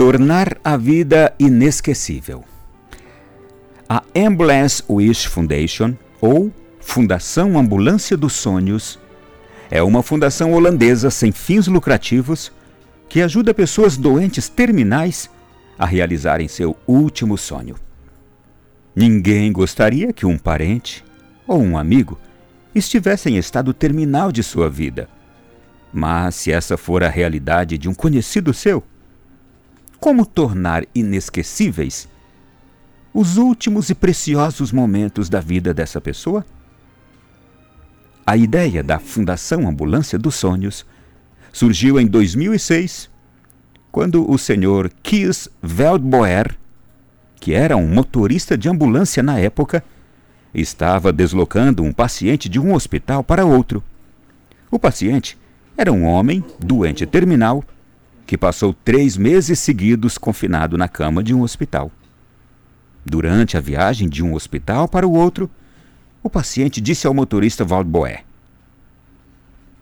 Tornar a vida inesquecível. A Ambulance Wish Foundation, ou Fundação Ambulância dos Sonhos, é uma fundação holandesa sem fins lucrativos que ajuda pessoas doentes terminais a realizarem seu último sonho. Ninguém gostaria que um parente ou um amigo estivesse em estado terminal de sua vida. Mas se essa for a realidade de um conhecido seu, como tornar inesquecíveis os últimos e preciosos momentos da vida dessa pessoa? A ideia da Fundação Ambulância dos Sonhos surgiu em 2006, quando o senhor Kies Veldboer, que era um motorista de ambulância na época, estava deslocando um paciente de um hospital para outro. O paciente era um homem doente terminal que passou três meses seguidos confinado na cama de um hospital. Durante a viagem de um hospital para o outro, o paciente disse ao motorista Waldboé: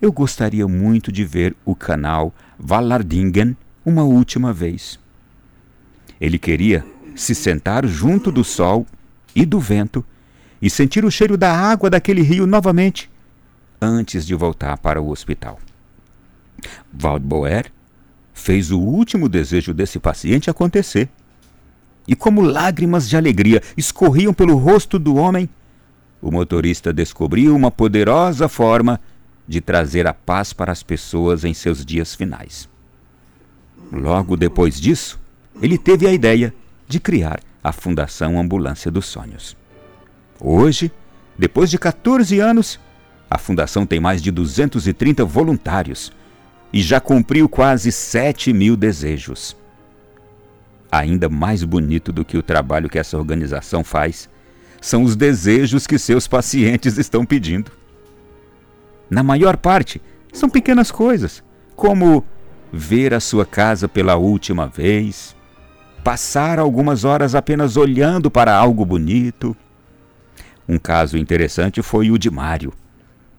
Eu gostaria muito de ver o canal Vallardingen uma última vez. Ele queria se sentar junto do sol e do vento e sentir o cheiro da água daquele rio novamente antes de voltar para o hospital. Waldboer fez o último desejo desse paciente acontecer. E como lágrimas de alegria escorriam pelo rosto do homem, o motorista descobriu uma poderosa forma de trazer a paz para as pessoas em seus dias finais. Logo depois disso, ele teve a ideia de criar a Fundação Ambulância dos Sonhos. Hoje, depois de 14 anos, a Fundação tem mais de 230 voluntários e já cumpriu quase 7 mil desejos. Ainda mais bonito do que o trabalho que essa organização faz são os desejos que seus pacientes estão pedindo. Na maior parte, são pequenas coisas, como ver a sua casa pela última vez, passar algumas horas apenas olhando para algo bonito. Um caso interessante foi o de Mário.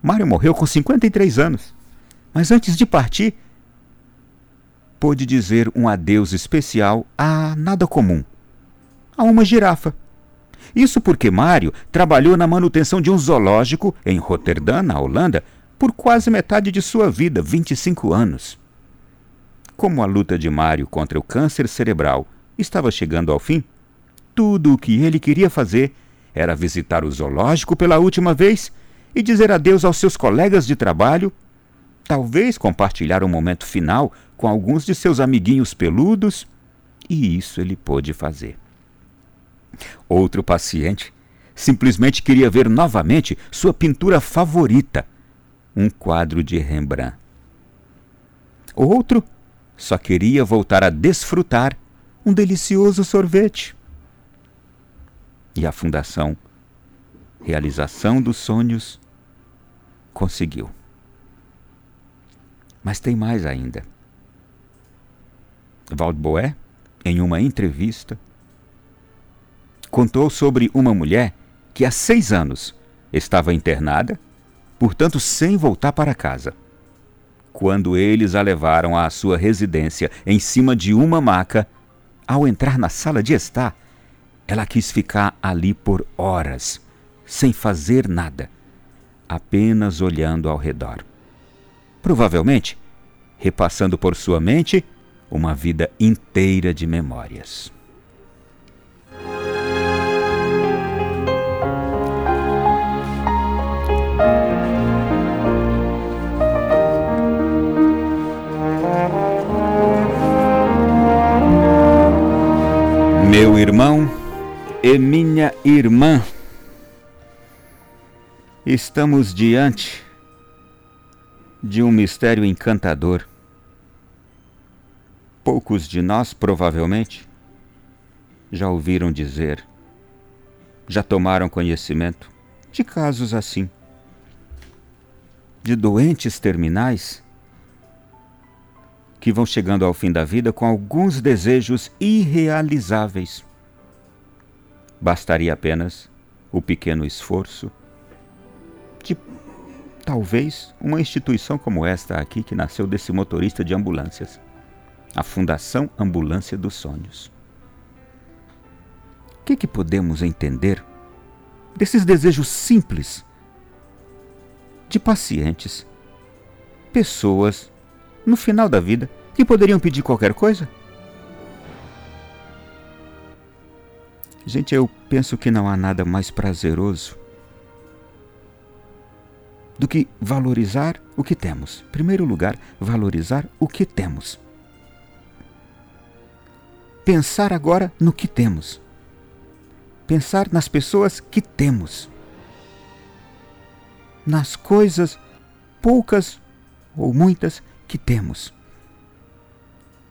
Mário morreu com 53 anos, mas antes de partir, pôde dizer um adeus especial a nada comum, a uma girafa. Isso porque Mário trabalhou na manutenção de um zoológico em Roterdã, na Holanda, por quase metade de sua vida, 25 anos. Como a luta de Mário contra o câncer cerebral estava chegando ao fim, tudo o que ele queria fazer era visitar o zoológico pela última vez e dizer adeus aos seus colegas de trabalho, talvez compartilhar um momento final com alguns de seus amiguinhos peludos, e isso ele pôde fazer. Outro paciente simplesmente queria ver novamente sua pintura favorita, um quadro de Rembrandt. Outro só queria voltar a desfrutar um delicioso sorvete. E a Fundação Realização dos Sonhos conseguiu. Mas tem mais ainda. Waldboé, em uma entrevista, contou sobre uma mulher que há seis anos estava internada, portanto sem voltar para casa. Quando eles a levaram à sua residência em cima de uma maca, ao entrar na sala de estar, ela quis ficar ali por horas, sem fazer nada, apenas olhando ao redor. Provavelmente, repassando por sua mente uma vida inteira de memórias. Meu irmão e minha irmã, estamos diante de um mistério encantador. Poucos de nós, provavelmente, já ouviram dizer, já tomaram conhecimento de casos assim, de doentes terminais que vão chegando ao fim da vida com alguns desejos irrealizáveis. Bastaria apenas o pequeno esforço de talvez uma instituição como esta aqui que nasceu desse motorista de ambulâncias. a Fundação Ambulância dos Sonhos. O que, que podemos entender desses desejos simples de pacientes, pessoas, no final da vida, que poderiam pedir qualquer coisa? Gente, eu penso que não há nada mais prazeroso do que valorizar o que temos. Em primeiro lugar, valorizar o que temos. Pensar agora no que temos. Pensar nas pessoas que temos. Nas coisas poucas ou muitas que temos.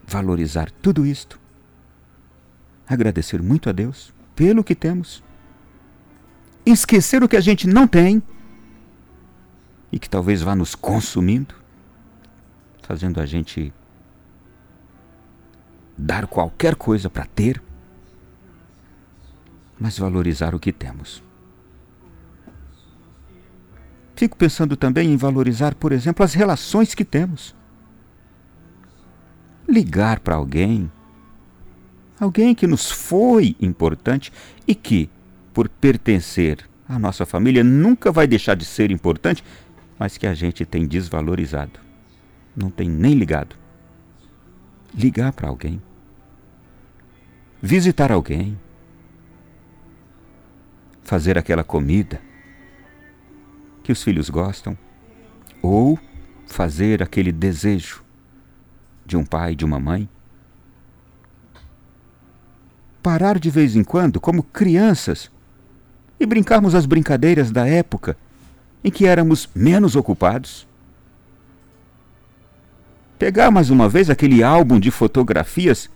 Valorizar tudo isto. Agradecer muito a Deus pelo que temos. Esquecer o que a gente não tem e que talvez vá nos consumindo, fazendo a gente dar qualquer coisa para ter, mas valorizar o que temos. Fico pensando também em valorizar, por exemplo, as relações que temos. Ligar para alguém, alguém que nos foi importante e que, por pertencer à nossa família, nunca vai deixar de ser importante mas que a gente tem desvalorizado. Não tem nem ligado. Ligar para alguém. Visitar alguém. Fazer aquela comida que os filhos gostam. Ou fazer aquele desejo de um pai, de uma mãe. Parar de vez em quando, como crianças, e brincarmos as brincadeiras da época em que éramos menos ocupados. Pegar mais uma vez aquele álbum de fotografias,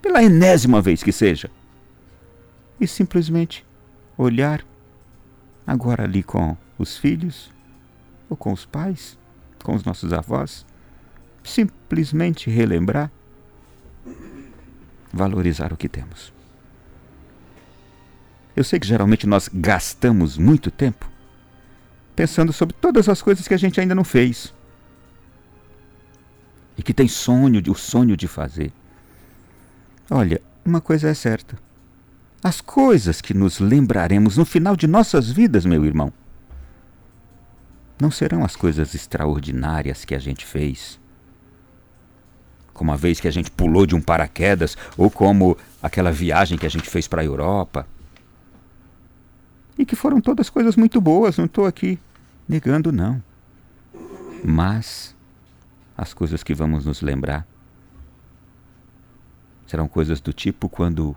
pela enésima vez que seja, e simplesmente olhar, agora ali com os filhos, ou com os pais, com os nossos avós, simplesmente relembrar, valorizar o que temos. Eu sei que geralmente nós gastamos muito tempo pensando sobre todas as coisas que a gente ainda não fez. E que tem sonho, o sonho de fazer. Olha, uma coisa é certa. As coisas que nos lembraremos no final de nossas vidas, meu irmão, não serão as coisas extraordinárias que a gente fez. Como a vez que a gente pulou de um paraquedas, ou como aquela viagem que a gente fez para a Europa. E que foram todas coisas muito boas, não estou aqui negando, não. Mas as coisas que vamos nos lembrar serão coisas do tipo quando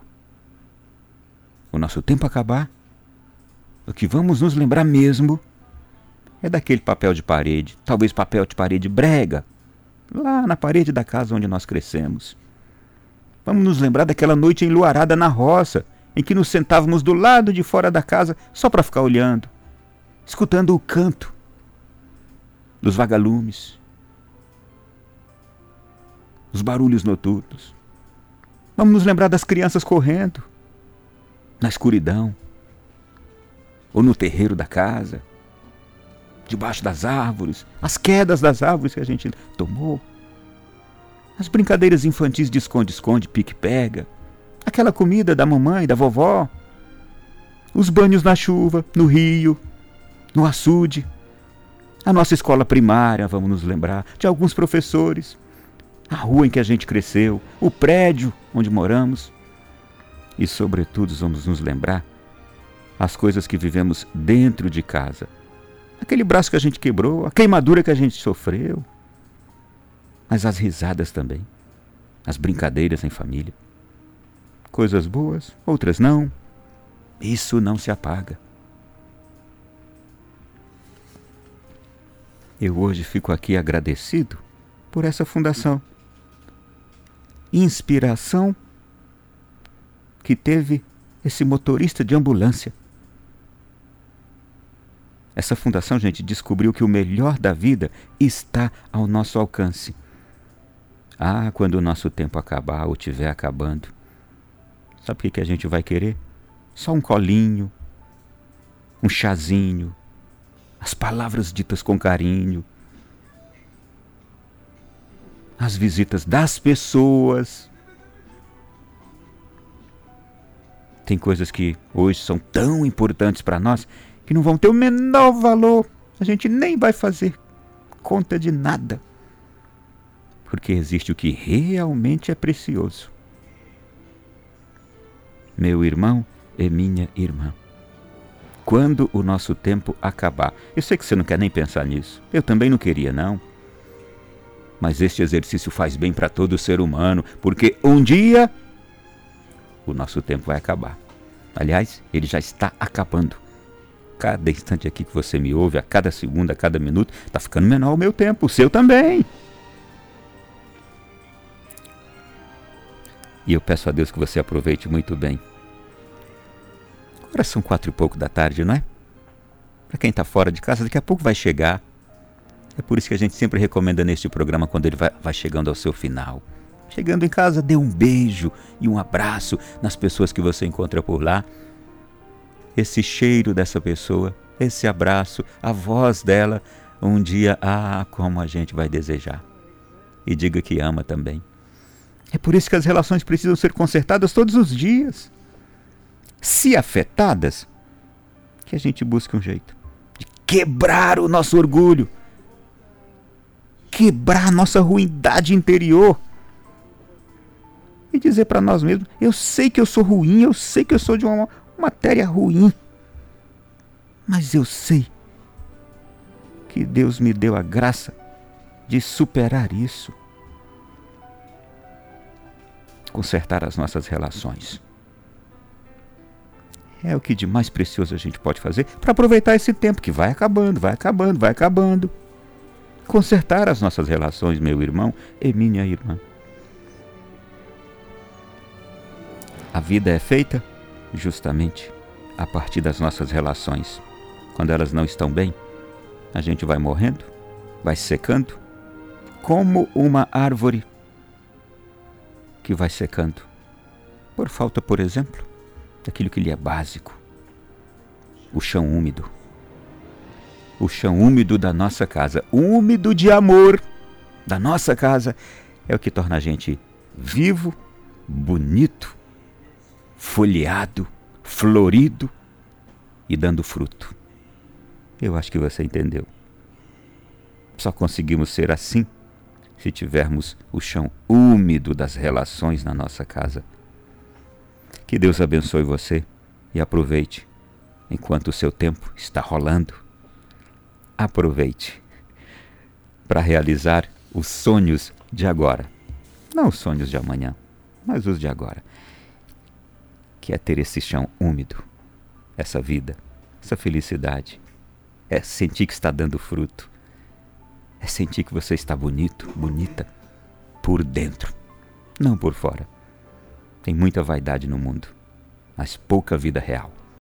o nosso tempo acabar, o que vamos nos lembrar mesmo é daquele papel de parede, talvez papel de parede brega, lá na parede da casa onde nós crescemos. Vamos nos lembrar daquela noite enluarada na roça, em que nos sentávamos do lado de fora da casa só para ficar olhando escutando o canto dos vagalumes, os barulhos noturnos. Vamos nos lembrar das crianças correndo na escuridão, ou no terreiro da casa, debaixo das árvores, as quedas das árvores que a gente tomou, as brincadeiras infantis de esconde-esconde, pique-pega, aquela comida da mamãe, da vovó, os banhos na chuva, no rio, no açude, a nossa escola primária, vamos nos lembrar, de alguns professores, a rua em que a gente cresceu, o prédio onde moramos. E, sobretudo, vamos nos lembrar as coisas que vivemos dentro de casa. Aquele braço que a gente quebrou, a queimadura que a gente sofreu. Mas as risadas também, as brincadeiras em família. Coisas boas, outras não. Isso não se apaga. Eu hoje fico aqui agradecido por essa fundação. Inspiração que teve esse motorista de ambulância. Essa fundação, gente, descobriu que o melhor da vida está ao nosso alcance. Ah, quando o nosso tempo acabar ou estiver acabando, sabe o que a gente vai querer? Só um colinho, um chazinho, as palavras ditas com carinho, as visitas das pessoas. Tem coisas que hoje são tão importantes para nós que não vão ter o menor valor. A gente nem vai fazer conta de nada. Porque existe o que realmente é precioso. Meu irmão e minha irmã. Quando o nosso tempo acabar. Eu sei que você não quer nem pensar nisso. Eu também não queria, não. Mas este exercício faz bem para todo ser humano, porque um dia o nosso tempo vai acabar. Aliás, ele já está acabando. Cada instante aqui que você me ouve, a cada segundo, a cada minuto, está ficando menor o meu tempo, o seu também. E eu peço a Deus que você aproveite muito bem. Agora são quatro e pouco da tarde, não é? Para quem está fora de casa, daqui a pouco vai chegar. É por isso que a gente sempre recomenda neste programa quando ele vai, vai chegando ao seu final. Chegando em casa, dê um beijo e um abraço nas pessoas que você encontra por lá. Esse cheiro dessa pessoa, esse abraço, a voz dela, um dia, ah, como a gente vai desejar. E diga que ama também. É por isso que as relações precisam ser consertadas todos os dias. Se afetadas, que a gente busque um jeito de quebrar o nosso orgulho, quebrar a nossa ruindade interior e dizer para nós mesmos: eu sei que eu sou ruim, eu sei que eu sou de uma matéria ruim, mas eu sei que Deus me deu a graça de superar isso. Consertar as nossas relações. É o que de mais precioso a gente pode fazer para aproveitar esse tempo que vai acabando, vai acabando, vai acabando. Consertar as nossas relações, meu irmão e minha irmã. A vida é feita justamente a partir das nossas relações. Quando elas não estão bem, a gente vai morrendo, vai secando, como uma árvore que vai secando. Por falta, por exemplo, daquilo que lhe é básico: o chão úmido. O chão úmido da nossa casa, úmido de amor da nossa casa, é o que torna a gente vivo, bonito folheado, florido e dando fruto. Eu acho que você entendeu. Só conseguimos ser assim se tivermos o chão úmido das relações na nossa casa. Que Deus abençoe você e aproveite enquanto o seu tempo está rolando. Aproveite para realizar os sonhos de agora. Não os sonhos de amanhã, mas os de agora que é ter esse chão úmido, essa vida, essa felicidade. É sentir que está dando fruto. É sentir que você está bonito, bonita, por dentro, não por fora. Tem muita vaidade no mundo, mas pouca vida real.